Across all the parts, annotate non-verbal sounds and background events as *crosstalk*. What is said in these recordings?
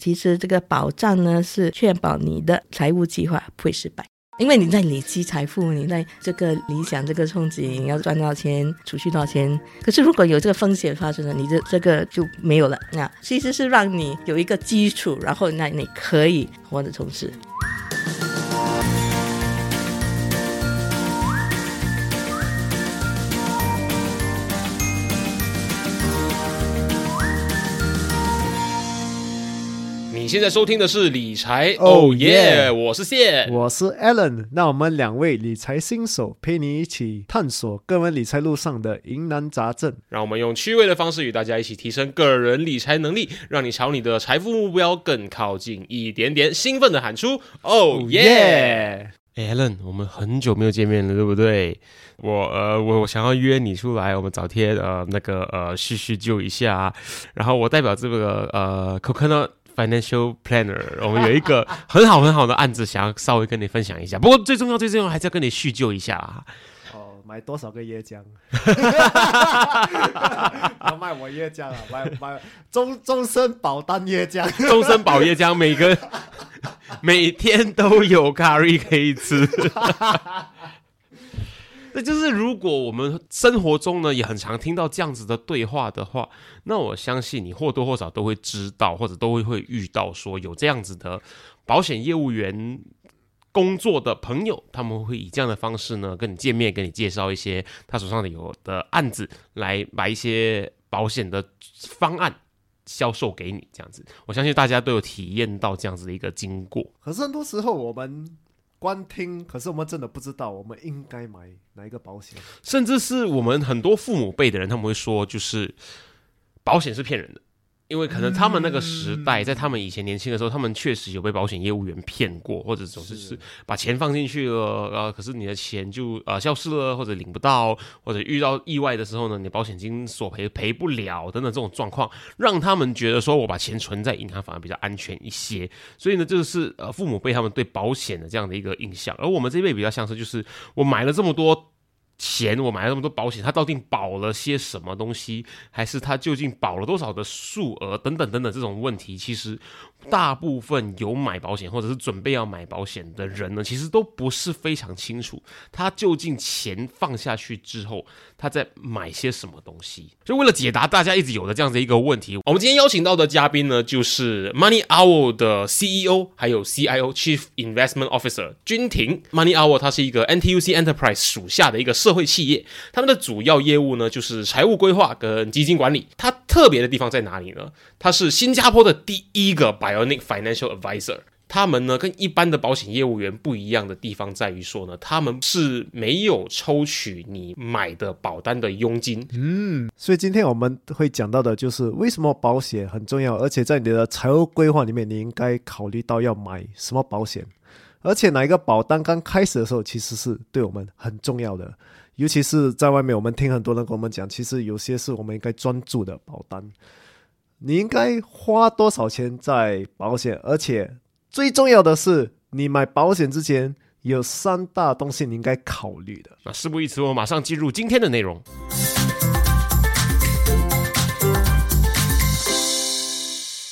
其实这个保障呢，是确保你的财务计划不会失败。因为你在累积财富，你在这个理想、这个憧憬，要赚多少钱、储蓄多少钱。可是如果有这个风险发生了，你这这个就没有了。那其实是让你有一个基础，然后那你可以活得充实。现在收听的是理财，Oh 哦耶！yeah 我是谢，我是 Alan，那我们两位理财新手陪你一起探索个人理财路上的疑难杂症。让我们用趣味的方式与大家一起提升个人理财能力，让你朝你的财富目标更靠近一点点。兴奋的喊出，哦耶！Alan，我们很久没有见面了，对不对？我呃，我我想要约你出来，我们找天呃那个呃叙叙旧一下。然后我代表这个呃 Coconut Financial Planner，*laughs* 我们有一个很好很好的案子，想要稍微跟你分享一下。不过最重要最重要还是要跟你叙旧一下啊。哦，买多少个椰浆？要 *laughs* 卖我椰浆啊！买买终终身保单椰浆。*laughs* 终身保椰浆，每个每天都有咖喱可以吃。那就是如果我们生活中呢也很常听到这样子的对话的话，那我相信你或多或少都会知道，或者都会会遇到说有这样子的保险业务员工作的朋友，他们会以这样的方式呢跟你见面，跟你介绍一些他手上的有的案子，来把一些保险的方案销售给你，这样子。我相信大家都有体验到这样子的一个经过。可是很多时候我们光听，可是我们真的不知道我们应该买哪一个保险。甚至是我们很多父母辈的人，他们会说，就是保险是骗人的，因为可能他们那个时代，在他们以前年轻的时候，他们确实有被保险业务员骗过，或者总是是把钱放进去了，呃，可是你的钱就呃消失了，或者领不到，或者遇到意外的时候呢，你保险金索赔赔不了等等这种状况，让他们觉得说我把钱存在银行反而比较安全一些。所以呢，这个是呃父母辈他们对保险的这样的一个印象，而我们这一辈比较像是就是我买了这么多。钱我买了那么多保险，它到底保了些什么东西，还是它究竟保了多少的数额？等等等等这种问题，其实大部分有买保险或者是准备要买保险的人呢，其实都不是非常清楚他究竟钱放下去之后，他在买些什么东西。所以为了解答大家一直有的这样子一个问题，我们今天邀请到的嘉宾呢，就是 Money Hour 的 CEO 还有 CIO Chief Investment Officer 君婷。Money Hour 它是一个 NTUC Enterprise 属下的一个社会企业，他们的主要业务呢就是财务规划跟基金管理。它特别的地方在哪里呢？它是新加坡的第一个 Bionic Financial Advisor。他们呢跟一般的保险业务员不一样的地方在于说呢，他们是没有抽取你买的保单的佣金，嗯所以今天我们会讲到的就是为什么保险很重要，而且在你的财务规划里面，你应该考虑到要买什么保险，而且哪一个保单刚开始的时候其实是对我们很重要的，尤其是在外面，我们听很多人跟我们讲，其实有些是我们应该专注的保单。你应该花多少钱在保险，而且最重要的是，你买保险之前有三大东西你应该考虑的。那事不宜迟，我马上进入今天的内容。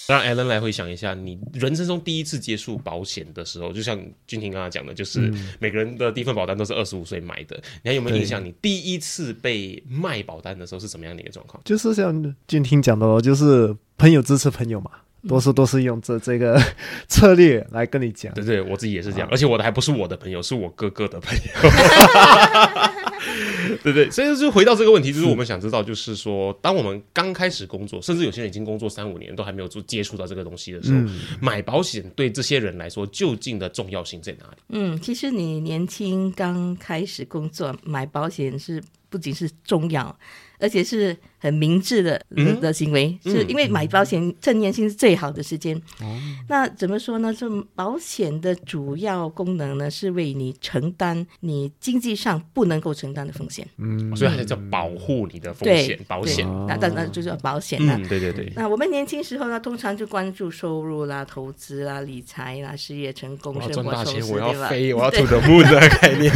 让 Alan 来回想一下，你人生中第一次接触保险的时候，就像君婷刚刚讲的，就是每个人的第一份保单都是二十五岁买的。你还有没有印象？你第一次被卖保单的时候是怎么样的一个状况？就是像俊婷讲的哦，就是朋友支持朋友嘛，多数都是用这这个 *laughs* 策略来跟你讲。对对，我自己也是这样，而且我的还不是我的朋友，是我哥哥的朋友。*laughs* *laughs* *laughs* 对对，所以就回到这个问题，就是我们想知道，就是说，当我们刚开始工作，甚至有些人已经工作三五年，都还没有做接触到这个东西的时候，买保险对这些人来说，究竟的重要性在哪里？嗯，其实你年轻刚开始工作，买保险是不仅是重要，而且是很明智的嗯的行为，嗯是因为买保险趁年轻是最好的时间。那怎么说呢？这保险的主要功能呢，是为你承担你经济上不能够承担的风险。嗯，所以还是叫保护你的风险，保险。那那那就叫保险啦。嗯，对对对。那我们年轻时候呢，通常就关注收入啦、投资啦、理财啦、事业成功、生赚大钱，活充实，我要？飞，我要对 to the moon 的概念。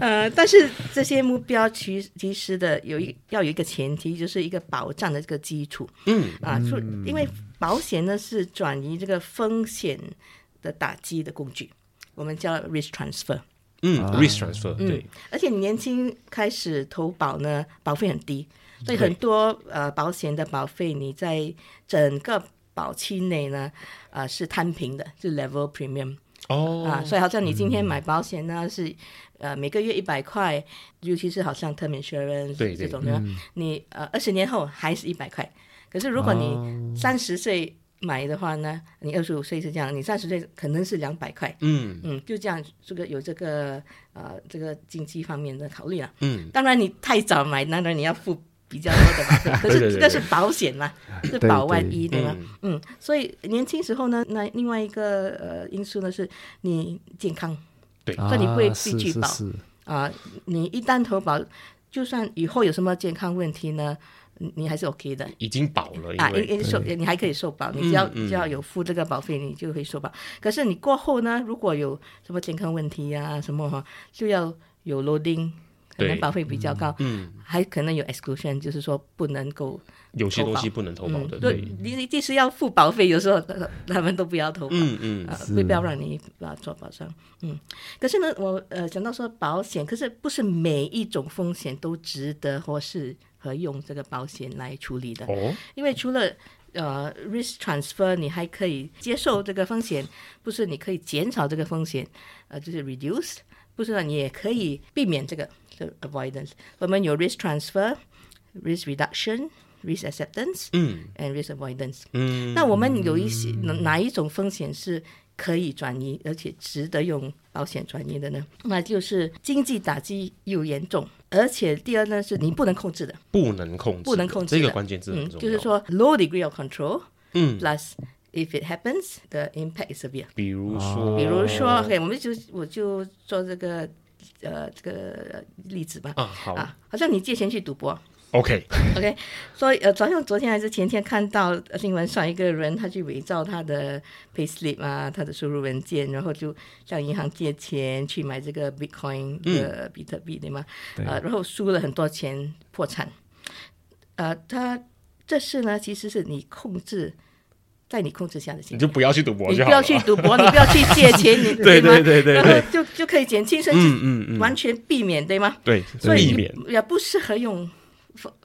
呃，但是这些目标其其实的有一要有一个前提，就是一个保障的这个基础。嗯，啊，就因为保险呢是转移这个风险的打击的工具，我们叫 risk transfer。嗯，risk transfer，嗯对，而且你年轻开始投保呢，保费很低，所以很多呃保险的保费你在整个保期内呢，呃是摊平的，就 level premium 哦。啊，所以好像你今天买保险呢是呃每个月一百块，尤其是好像 term insurance 对对这种的，你呃二十年后还是一百块，可是如果你三十岁买的话呢，你二十五岁是这样，你三十岁可能是两百块。嗯。嗯，就这样，这个有这个呃这个经济方面的考虑了。嗯，当然你太早买，当然你要付比较多的保费，可 *laughs* 是这个是保险嘛，*laughs* 是保万一，的嘛？嗯。嗯，所以年轻时候呢，那另外一个呃因素呢是你健康。对，所以你会必须保啊、你一旦投保，就算以后有什么健康问题呢，你你还是 OK 的。已经保了，因啊，因为因受你还可以受保，你只要、嗯。只要有付这个保费，你就会受保。可是你过后呢，如果有什么健康问题呀、什么哈，就要有 loading，可能保费比较高，嗯，还可能有 exclusion，就是说不能够有些东西不能投保的，对。对，，你你即使要付保费，有时候他他们都不要投保。嗯嗯。呃，会不要让你啊做保障，嗯，可是呢，我呃讲到说保险，可是不是每一种风险都值得或是和用这个保险来处理的，哦，因为除了呃 risk transfer，你还可以接受这个风险，不是你可以减少这个风险，呃，就是 reduce，不是呢，你也可以避免这个这 avoidance。我们有 risk transfer、risk reduction、risk acceptance 嗯 and risk avoidance。嗯，那我们有一些哪哪一种风险是可以转移，而且值得用保险转移的呢？那就是经济打击又严重，而且第二呢是你不能控制的，不能控制，不能控制这个关键字很嗯，重要，就是，说 low degree of control 嗯，plus if it happens the impact is severe。比如说，比如说，OK，我们就我就做这个呃这个例子吧。啊，好啊，好像你借钱去赌博，，OK，OK，所以呃，早上、昨天还是前天看到呃新闻上一个人，他去伪造他的 payslip 啊，他的收入文件，然后就向银行借钱去买这个 Bitcoin 的比特币，对吗？呃，然后输了很多钱，破产。呃，他这事呢，其实是你控制在你控制下的情况。你就不要去赌博你不要去赌博，你不要去借钱，*laughs* 你对吗？对对对然后就就可以减轻，甚至嗯嗯嗯，完全避免，对吗？对，所以避免。也不适合用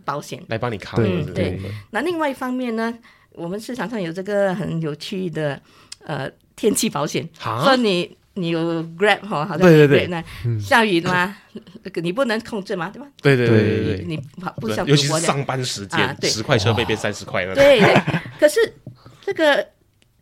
保险。来帮你 cover 对这个对。那另外一方面呢，我们市场上有这个很有趣的呃天气保险，哈？说你你有 Grab 哈，好像对对对。那下雨嘛，那个你不能控制嘛，对吧？对对对对对。对，你跑不对像尤其是赌博上班时啊间，对。十块车费变三十块了，对对，可是这个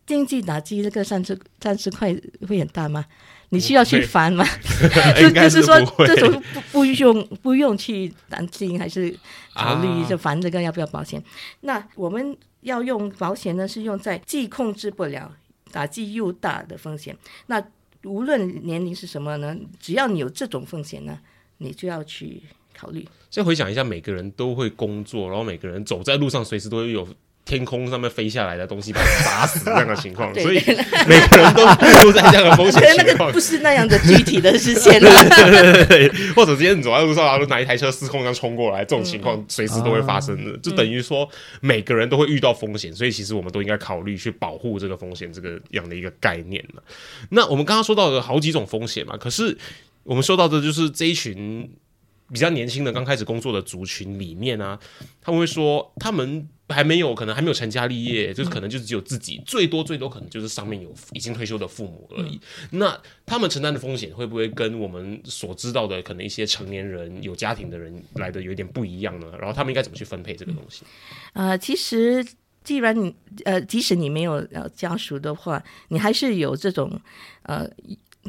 经济打击，这个三十三十块会很大吗？你需要去对烦吗？*laughs* 就就是说，这种不不用不用去担心，还是考虑啊就烦这个要不要保险。那我们要用保险呢，是用在既控制不了、打击又大的风险。那无论年龄是什么呢，只要你有这种风险呢，你就要去考虑。先回想一下，每个人都会工作，然后每个人走在路上，随时都会有天空上面飞下来的东西把你砸死这样的情况，*laughs* 所以每个人都 *laughs* 都在这样的风险那情况个不。是那样的具体的事件了。*laughs* 对对对，或者今天你走在路上，然后哪一台车失控这样冲过来，这种情况随时都会发生的，就等于说每个人都会遇到风险，所以其实我们都应该考虑去保护这个风险这个样的一个概念了。那我们刚刚说到的好几种风险嘛，可是我们说到的就是这一群比较年轻的刚开始工作的族群里面啊，他们会说他们还没有可能还没有成家立业，就是可能就是只有自己，最多最多可能就是上面有已经退休的父母而已。那他们承担的风险会不会跟我们所知道的可能一些成年人有家庭的人来的有点不一样呢？然后他们应该怎么去分配这个东西？呃，其实既然你呃，即使你没有呃家属的话，你还是有这种呃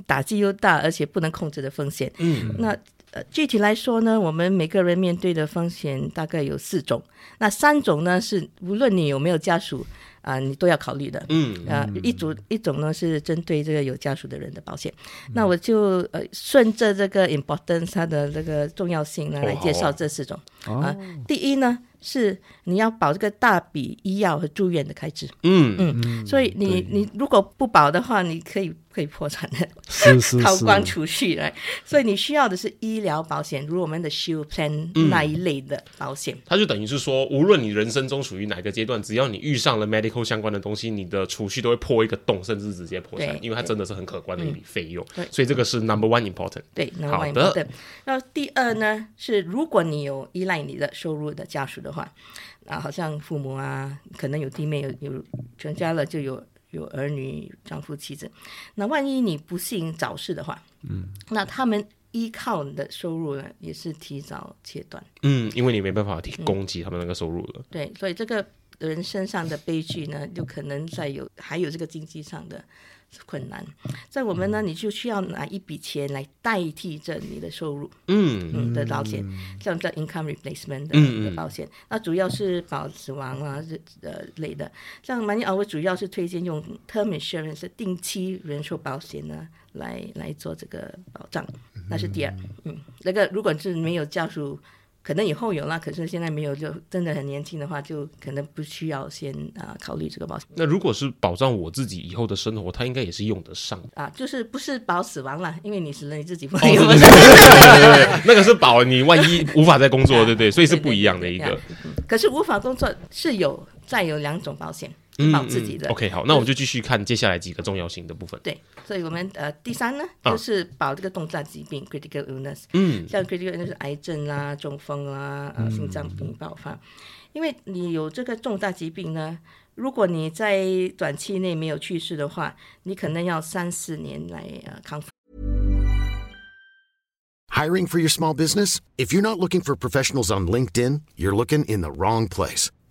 打击又大而且不能控制的风险。嗯，那呃，具体来说呢，我们每个人面对的风险大概有四种。那三种呢是无论你有没有家属啊、你都要考虑的。嗯啊，一组一种呢是针对这个有家属的人的保险，那我就呃顺着这个 importance 它的这个重要性呢哦来介绍这四种啊。第一呢是你要保这个大笔医药和住院的开支，嗯。嗯，所以你你如果不保的话，你可以可以破产的，是是掏是，*laughs* 光储蓄来，所以你需要的是医疗保险，如我们的 Shield Plan 嗯那一类的保险。它就等于是说，无论你人生中属于哪个阶段，只要你遇上了 medical 相关的东西，你的储蓄都会破一个洞，甚至直接破产，因为它真的是很可观的一笔费用。对。所以这个是 number one important。对，，number one important。那第二呢，是如果你有依赖你的收入的家属的话，啊，好像父母啊，可能有弟妹有有全家了，就有有儿女、丈夫、妻子。那万一你不幸早逝的话，嗯，那他们依靠你的收入呢，也是提早切断。嗯，因为你没办法提供给他们那个收入了。对，所以这个人身上的悲剧呢，就可能在有还有这个经济上的困难。在我们呢，你就需要拿一笔钱来代替着你的收入，嗯嗯的保险，像叫 income replacement 的嗯嗯的保险，那主要是保死亡啊这呃类的。像 Money Hour 主要是推荐用 term insurance 定期人寿保险呢来来做这个保障，那是第二。嗯，那个如果是没有家属。可能以后有啦，可是现在没有，就真的很年轻的话，就可能不需要先啊、考虑这个保险那如果是保障我自己以后的生活，它应该也是用得上的。啊，就是不是保死亡了，因为你死了你自己不哦，能有。对对对对对，那个是保你万一无法再工作，对不对？所以是不一样的一个。可是无法工作是有再有两种保险，嗯保自己的。嗯 OK，好，那我们就继续看接下来几个重要性的部分。对，所以我们呃第三呢，啊就是保这个重大疾病 （critical illness），嗯，像 critical illness 是癌症啦、中风啦、呃心脏病爆发，因为你有这个重大疾病呢，如果你在短期内没有去世的话，你可能要三四年来呃康复。Hiring for your small business? If you're not looking for professionals on LinkedIn, you're looking in the wrong place.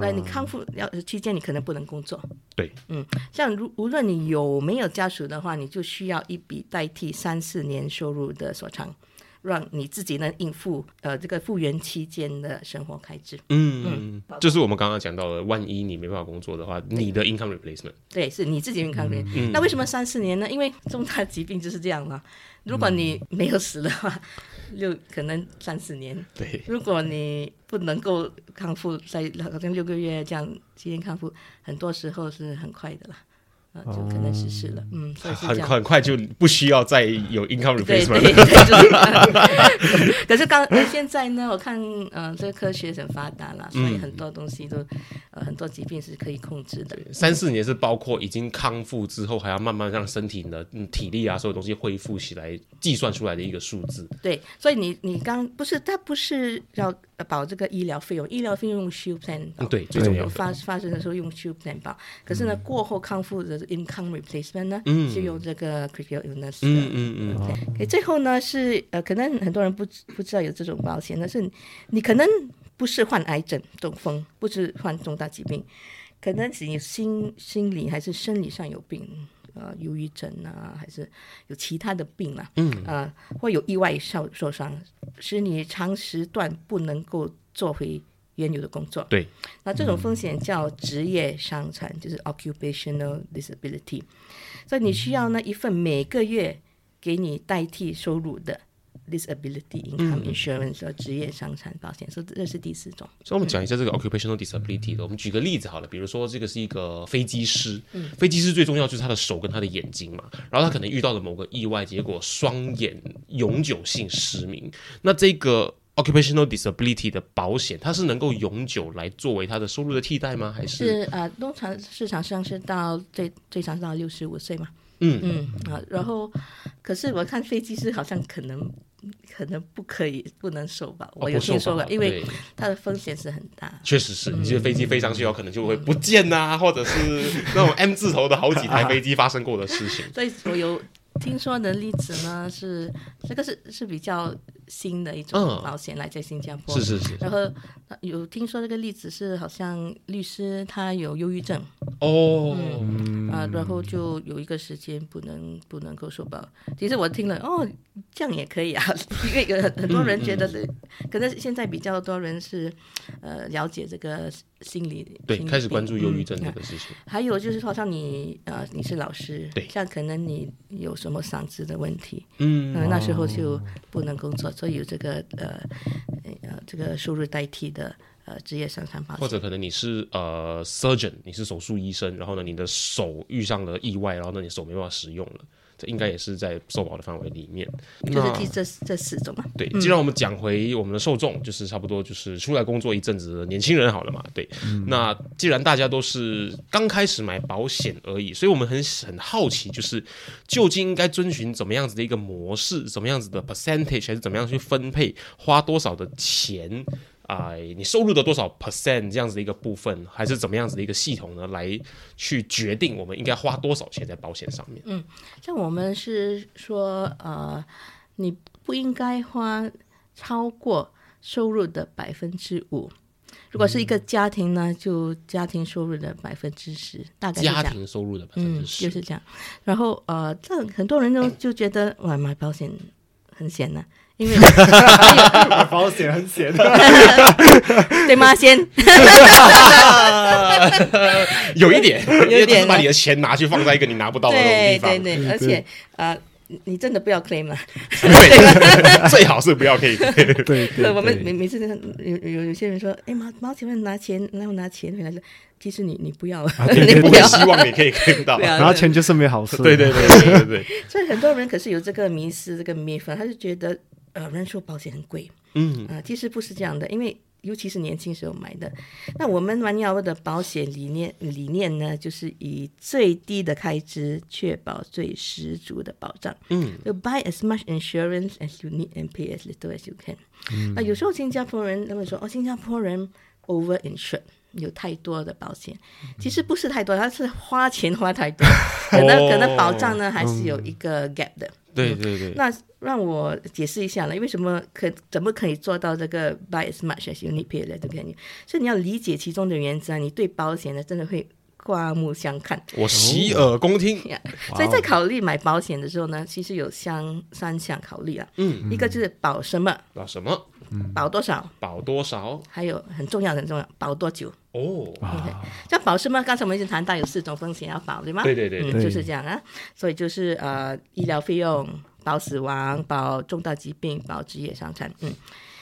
那你康复要期间，你可能不能工作。对，嗯，像如无论你有没有家属的话，你就需要一笔代替三四年收入的所长，让你自己能应付呃这个复原期间的生活开支。嗯嗯，就是我们刚刚讲到的，万一你没办法工作的话，你的 income replacement，对，是你自己健康的。那为什么三四年呢？因为重大疾病就是这样嘛。如果你没有死的话，就可能三四年；对，如果你不能够康复，在好像六个月这样期间康复，很多时候是很快的啦，啊、就可能实施了。嗯，所以很样。很快就不需要再有 income 对 replacement 对了。对，就是。*laughs* 可是刚呃现在呢，我看呃这个科学很发达了，所以很多东西都呃很多疾病是可以控制的。三四年是包括已经康复之后，还要慢慢让身体的、嗯、体力啊，所有东西恢复起来，计算出来的一个数字。对，所以你你刚不是，它不是要呃保这个医疗费用，医疗费用用 Shield Plan 对，最重要。发发生的时候用 Shield Plan 保，可是呢，过后康复的 income replacement 呢，嗯。是用这个 critical illness 的。嗯嗯。嗯，OK，最后呢是呃，可能很多人不知不知道有这种保险，但是你可能不是患癌症、中风，不是患重大疾病，可能是你心心理还是生理上有病，呃，忧郁症啊，还是有其他的病啊，嗯，呃，会有意外受受伤，使你长时段不能够做回原有的工作。对，那这种风险叫职业伤残，就是 occupational disability。所以你需要呢一份每个月给你代替收入的 disability income insurance 叫职业伤残保险，所以这是第四种。所以我们讲一下这个 occupational disability 的。我们举个例子好了，比如说这个是一个飞机师，嗯飞机师最重要就是他的手跟他的眼睛嘛，然后他可能遇到了某个意外，结果双眼永久性失明。那这个 occupational disability 的保险，它是能够永久来作为他的收入的替代吗？还是是呃，通常市场上是到最最长到六十五岁嘛。嗯嗯啊，然后可是我看飞机是好像可能可能不可以不能收吧，我有听说过保，因为它的风险是很大。确实是，你这个飞机飞上去，有可能就会不见呐、或者是那种 M 字头的好几台 *laughs* 飞机发生过的事情。所以我有听说的例子呢，是这个是是比较新的一种嗯。保险来在新加坡。是是是，然后呃有听说这个例子是好像律师他有忧郁症哦，啊、然后就有一个时间不能不能够说吧。其实我听了哦，这样也可以啊，*laughs* 因为有很很多人觉得是，可能现在比较多人是呃了解这个心理对，开始关注忧郁嗯嗯症这个事情。还有就是好，像你呃，你是老师，对。像可能你有什么嗓子的问题，嗯。呃，那时候就不能工作，所以有这个呃呃这个收入代替的呃职业伤残保险。或者可能你是呃 surgeon，你是手术医生，然后呢，你的手遇上了意外，然后呢，你手没办法使用了，这应该也是在受保的范围里面。就是这这四种嘛，对，既然我们讲回我们的受众，就是差不多就是出来工作一阵子的年轻人好了嘛。对，那既然大家都是刚开始买保险而已，所以我们很很好奇，就是究竟应该遵循怎么样子的一个模式，怎么样子的 percentage，还是怎么样去分配，花多少的钱。啊、你收入的多少 percent 这样子的一个部分，还是怎么样子的一个系统呢？来去决定我们应该花多少钱在保险上面。嗯像我们是说呃，你不应该花超过收入的百分之五。如果是一个家庭呢，就家庭收入的百分之十，大概家。庭收入的百分嗯，之十、就是这样。然后呃，这很多人都就觉得哇，买保险很险呢、因为 *laughs* 保险很险，*laughs* 对吗？先 *laughs* 有一点，因为就是把你的钱拿去放在一个你拿不到的那种对地方，对对，而且呃，你你真的不要 claim 了。对，最好是不要可以。对对对，我们每每次有有有些人说，哎，毛毛前面拿钱，然后拿钱回来了，其实你你不要，了你要。不会希望你可以看到。拿钱就是没好事，对对对对对对，所以很多人可是有这个迷失，这个 myth，他就觉得呃人寿保险很贵，嗯啊、其实不是这样的，因为尤其是年轻时候买的。那我们弯腰的保险理念理念呢，就是以最低的开支确保最十足的保障。嗯，就 buy as much insurance as you need and pay as little as you can。那有时候新加坡人他们说哦，新加坡人 over insured。有太多的保险，其实不是太多，他是花钱花太多，*laughs* 可能可能保障呢还是有一个 gap 的。对对对。那让我解释一下了，为什么可怎么可以做到这个 buy as much as you need pay as little as you？所以你要理解其中的原则啊，你对保险呢真的会刮目相看。我洗耳恭听。呀所以在考虑买保险的时候呢，其实有相三项考虑啊。嗯，一个就是保什么，保什么？保多少，保多少？还有很重要很重要，保多久。哦，像保什么？刚才我们已经谈到有四种风险要保，对吗？对对对嗯，对就是这样啊。所以就是呃，医疗费用、保死亡、保重大疾病、保职业伤残。嗯，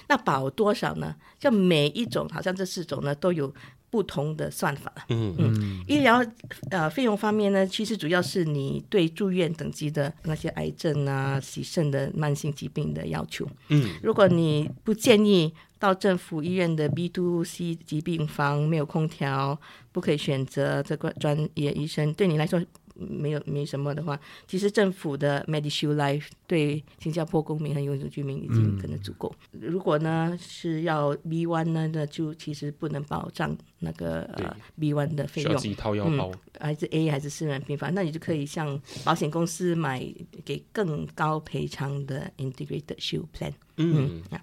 那保多少呢？就每一种，好像这四种呢都有不同的算法。嗯嗯，医疗呃费用方面呢，其实主要是你对住院等级的那些癌症啊、洗肾的慢性疾病的要求。嗯，如果你不建议到政府医院的 B to C 疾病房，没有空调，不可以选择这个专业医生，对你来说没有没什么的话，其实政府的 Medishield Life 对新加坡公民和永久居民已经可能足够。如果呢是要 B one 呢，那就其实不能保障那个呃 B one 的费用需要自。己掏腰包。还是 A 还是私人病房，那你就可以向保险公司买给更高赔偿的 Integrated Shield Plan。嗯啊。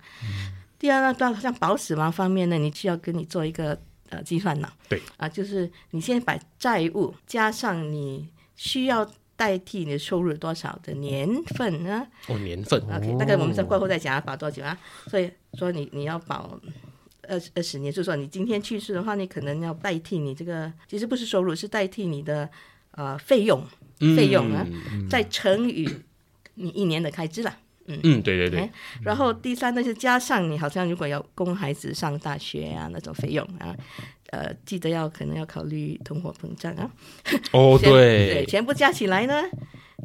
第二呢，到像保死亡方面呢，你需要跟你做一个呃计算呢。对啊，就是你先把债务加上你需要代替你的收入多少的年份呢哦，年份。？OK，那个我们在过后再讲要保多久啊？所以说你你要保。二二十年，就是说你今天去世的话，你可能要代替你这个，其实不是收入，是代替你的呃费用，费用啊，再乘以你一年的开支了。嗯，对对对。哎，然后第三呢是加上你好像如果要供孩子上大学啊那种费用啊，呃，记得要可能要考虑通货膨胀啊。哦 *laughs* 对，对，全部加起来呢，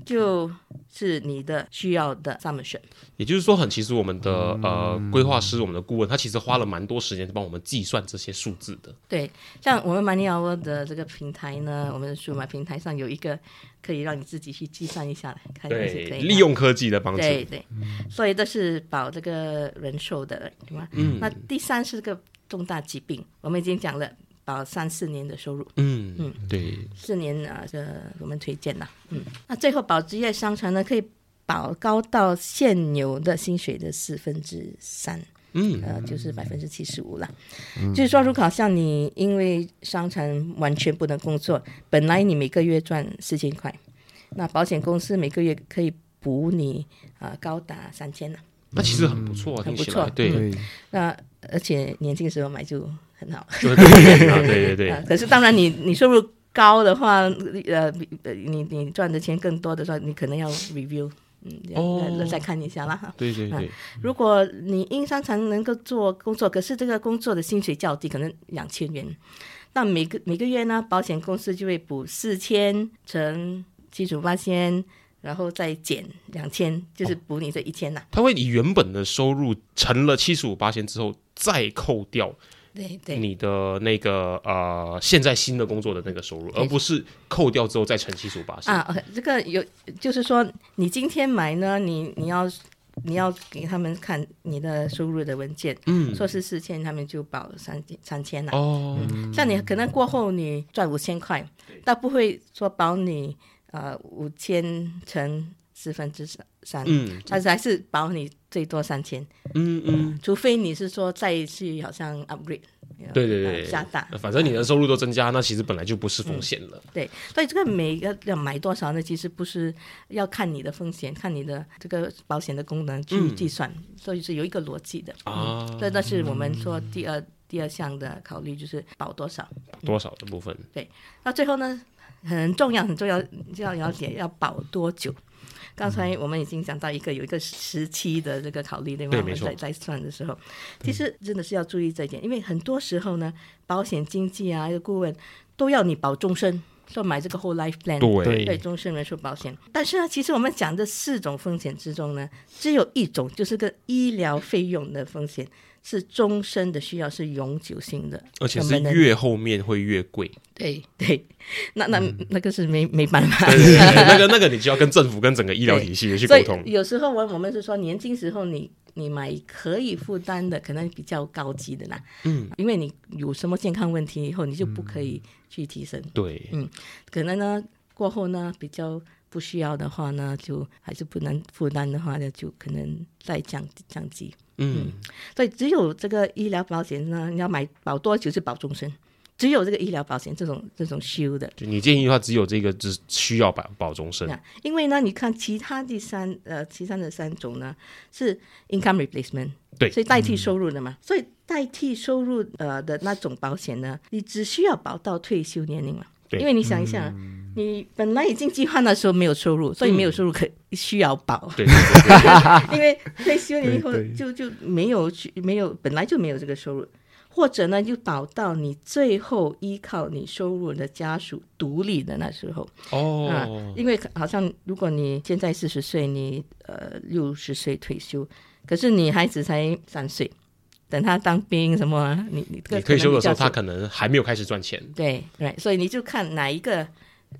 就是你的需要的 summation。也就是说，很其实我们的呃规划师，我们的顾问，他其实花了蛮多时间帮我们计算这些数字的。对，像我们 Money Hour 的这个平台呢，我们的数码平台上有一个可以让你自己去计算一下来看是对可以，利用科技的帮助。对对，所以这是保这个人寿的，对吗？嗯那第三是个重大疾病，我们已经讲了，保三四年的收入，嗯嗯，对，四年啊，这我们推荐啦。嗯，那最后保职业伤残呢，可以保高到现有的薪水的四分之三。嗯呃，就是百分之七十五了。就是说，如果好像你因为伤残完全不能工作，本来你每个月赚四千块，那保险公司每个月可以补你啊、呃高达三千呢。那其实很不错啊，很不错对，那而且年轻时候买就很好。对对对。*laughs* 啊，可是当然你你收入高的话，呃，你你赚的钱更多的时候，你可能要 review，嗯，哦。再再看一下啦。对对对，如果你因伤残能够做工作，可是这个工作的薪水较低，可能两千元，那每个每个月呢，保险公司就会补四千乘七十五八千，然后再减两千，就是补你这一千呐、他会以原本的收入乘了七十五八千之后，再扣掉对对。你的那个呃现在新的工作的那个收入，而不是扣掉之后再乘七十五八千。啊这个有就是说，你今天买呢，你你要你要给他们看你的收入的文件，嗯，说是四千，他们就保三三千了。哦，像你可能过后你赚五千块，但不会说保你呃五千乘四分之三，嗯但是还是保你最多三千，嗯嗯，除非你是说再去好像 upgrade，对对对，呃加大，反正你的收入都增加，那其实本来就不是风险了。对，所以这个每个要买多少呢？其实不是要看你的风险，看你的这个保险的功能去计算，所以是有一个逻辑的啊嗯，所以那是我们说第二第二项的考虑，就是保多少。多少的部分？对那最后呢，很重要很重要，就要了解要保多久。刚才我们已经讲到一个有一个时期的这个考虑，对吗？对我们在在算的时候，其实真的是要注意这一点，因为很多时候呢，保险经纪啊，一个顾问都要你保终身，说买这个 whole life plan，对对终身人寿保险。但是呢，其实我们讲的四种风险之中呢，只有一种就是个医疗费用的风险是终身的需要，是永久性的，而且是越后面会越贵。对对，那那、那个是没没办法。对对对，那个那个你就要跟政府跟整个医疗体系去沟通。有时候我我们是说，年轻时候你你买可以负担的，可能比较高级的啦。嗯，因为你有什么健康问题以后，你就不可以去提升。对，嗯可能呢过后呢比较不需要的话呢，就还是不能负担的话呢，就可能再降降级。嗯，所以只有这个医疗保险呢，你要买保多久是保终身。只有这个医疗保险这种这种修的，就你建议的话，只有这个只需要保保终身。那因为呢，你看其他第三呃，其他的三种呢是 income replacement，对所以代替收入的嘛，所以代替收入呃的那种保险呢，你只需要保到退休年龄嘛。对因为你想一下，你本来已经计划那时候没有收入，所以没有收入可需要保，对对对对，*laughs* 因为退休了以后就就没有去没有本来就没有这个收入，或者呢就保到你最后依靠你收入的家属独立的那时候。哦。啊，，因为好像如果你现在四十岁，你呃六十岁退休，可是你孩子才三岁，等他当兵什么啊，你你你退休的时候，他可可能还没有开始赚钱。对对，所以你就看哪一个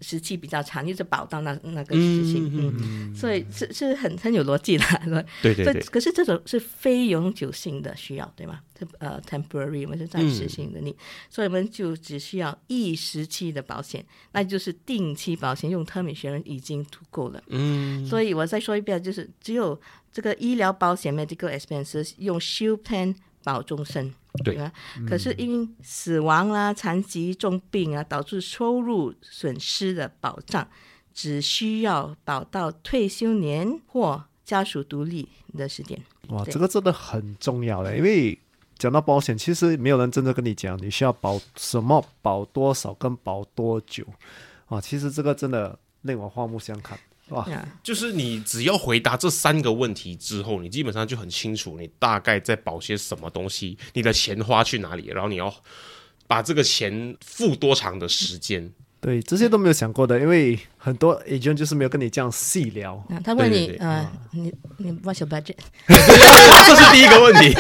时期比较长，一直保到那那个时期，嗯，所以是是很很有逻辑的，*laughs* 对。对对，可是这种是非永久性的需要，对吗？这呃 temporary，我们是暂时性的，你，所以我们就只需要一时期的保险，那就是定期保险，用 term insurance 已经足够了。嗯，所以我再说一遍，就是只有这个医疗保险 medical expenses 用 shield plan 保终身。对吧？可是因死亡啦、残疾、重病啊导致收入损失的保障，只需要保到退休年或家属独立的时间。哇，这个真的很重要的，因为讲到保险，其实没有人真的跟你讲你需要保什么、保多少跟保多久啊。其实这个真的令我刮目相看。哇，就是你只要回答这三个问题之后，你基本上就很清楚你大概在保些什么东西，你的钱花去哪里，然后你要把这个钱付多长的时间。对，这些都没有想过的，因为很多 agent 就是没有跟你这样细聊。啊 *laughs* 他问你对对对呃，你你 what's your budget？*laughs* 这是第一个问题。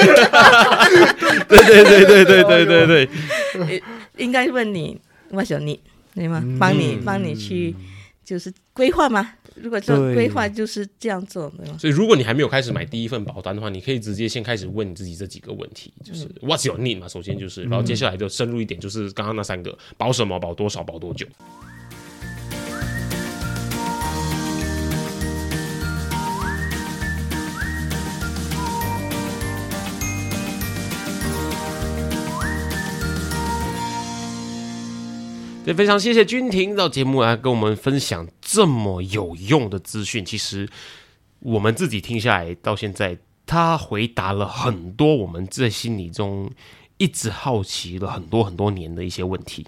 对对对对对对对对，应该问你 what's your need，对吗？帮你帮你去就是规划嘛。如果做规划就是这样做，对吗？所以如果你还没有开始买第一份保单的话，你可以直接先开始问你自己这几个问题，就是 What's your need 嘛，首先就是，然后接下来就深入一点，就是刚刚那三个，保什么，保多少，保多久。也，非常谢谢君婷到节目来跟我们分享这么有用的资讯。其实我们自己听下来到现在，他回答了很多我们在心里中一直好奇了很多很多年的一些问题。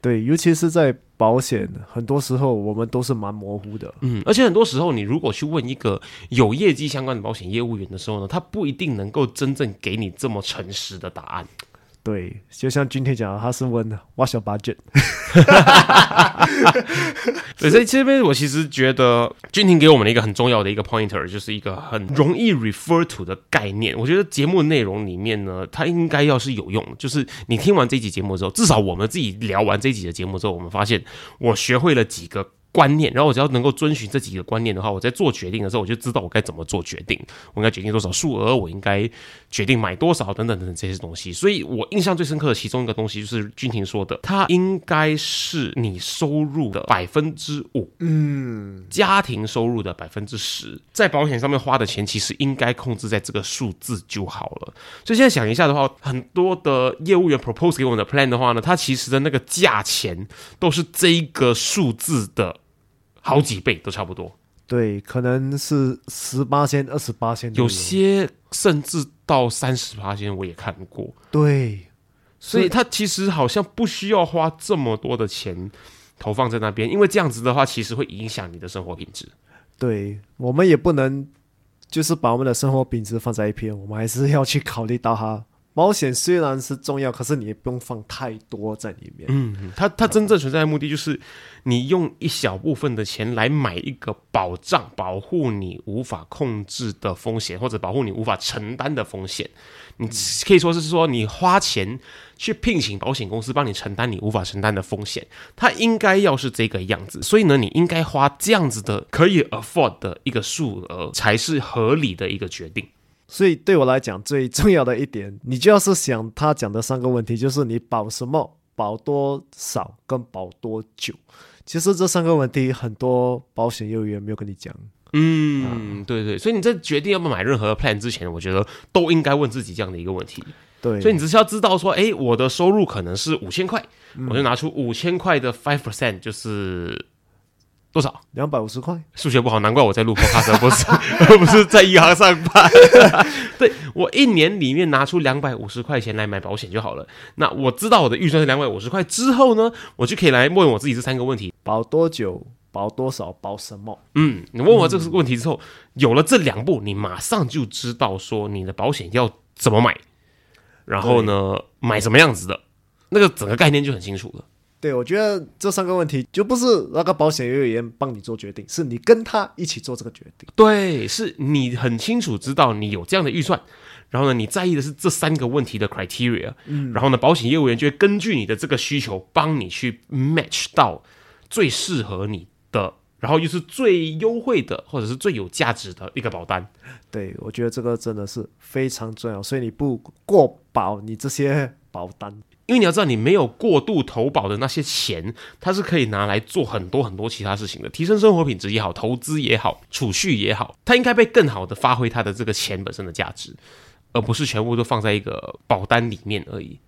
对，尤其是在保险，很多时候我们都是蛮模糊的。嗯，而且很多时候，你如果去问一个有业绩相关的保险业务员的时候呢，他不一定能够真正给你这么诚实的答案。对，就像今天讲的，他是问 What's your budget？*laughs* 对，所以这边我其实觉得君婷给我们的一个很重要的一个 pointer，就是一个很容易 refer to 的概念。我觉得节目内容里面呢，它应该要是有用。就是你听完这集节目之后，至少我们自己聊完这集的节目之后，我们发现我学会了几个。观念，然后我只要能够遵循这几个观念的话，我在做决定的时候，我就知道我该怎么做决定。我应该决定多少数额，我应该决定买多少，等等等等这些东西。所以我印象最深刻的其中一个东西就是君婷说的，它应该是你收入的百分之五，嗯，家庭收入的百分之十，在保险上面花的钱，其实应该控制在这个数字就好了。所以现在想一下的话，很多的业务员 propose 给我们的 plan 的话呢，它其实的那个价钱都是这一个数字的好几倍，都差不多。对，可能是十八仙、二十八仙，有些甚至到三十八仙，我也看过。对，所以它其实好像不需要花这么多的钱投放在那边，因为这样子的话，其实会影响你的生活品质。对，我们也不能就是把我们的生活品质放在一边，我们还是要去考虑到它。保险虽然是重要，可是你也不用放太多在里面。嗯，它它真正存在的目的就是，你用一小部分的钱来买一个保障，保护你无法控制的风险，或者保护你无法承担的风险。你可以说是说，你花钱去聘请保险公司帮你承担你无法承担的风险，它应该要是这个样子。所以呢，你应该花这样子的可以 afford 的一个数额，才是合理的一个决定。所以对我来讲，最重要的一点，你就要是想他讲的三个问题，就是你保什么、保多少跟保多久。其实这三个问题，很多保险业务员没有跟你讲。嗯，对对，所以你在决定要不要买任何的 plan 之前，我觉得都应该问自己这样的一个问题。对，所以你只是要知道说，哎，我的收入可能是五千块，我就拿出五千块的 five percent，就是多少？两百五十块。数学不好，难怪我在录 podcast，而不是 *laughs* 而不是在银行上班。*laughs* 对我一年里面拿出两百五十块钱来买保险就好了。那我知道我的预算是两百五十块之后呢，我就可以来问我自己这三个问题。保多久？保多少？保什么？嗯，你问我这个问题之后，有了这两步，你马上就知道说你的保险要怎么买，然后呢，买什么样子的，那个整个概念就很清楚了。对，我觉得这三个问题就不是那个保险业务员帮你做决定，是你跟他一起做这个决定。对，是你很清楚知道你有这样的预算，然后呢，你在意的是这三个问题的 criteria，嗯，然后呢，保险业务员就会根据你的这个需求，帮你去 match 到最适合你的，然后又是最优惠的，或者是最有价值的一个保单。对，我觉得这个真的是非常重要，所以你不过保你这些保单。因为你要知道，你没有过度投保的那些钱，它是可以拿来做很多很多其他事情的，提升生活品质也好，投资也好，储蓄也好，它应该被更好的发挥它的这个钱本身的价值，而不是全部都放在一个保单里面而已。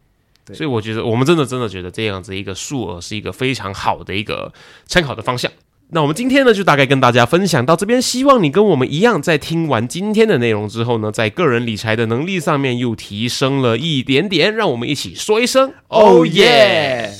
所以我觉得，我们真的真的觉得这样子一个数额是一个非常好的一个参考的方向。那我们今天呢，就大概跟大家分享到这边。希望你跟我们一样，在听完今天的内容之后呢，在个人理财的能力上面又提升了一点点。让我们一起说一声 “Oh yeah”！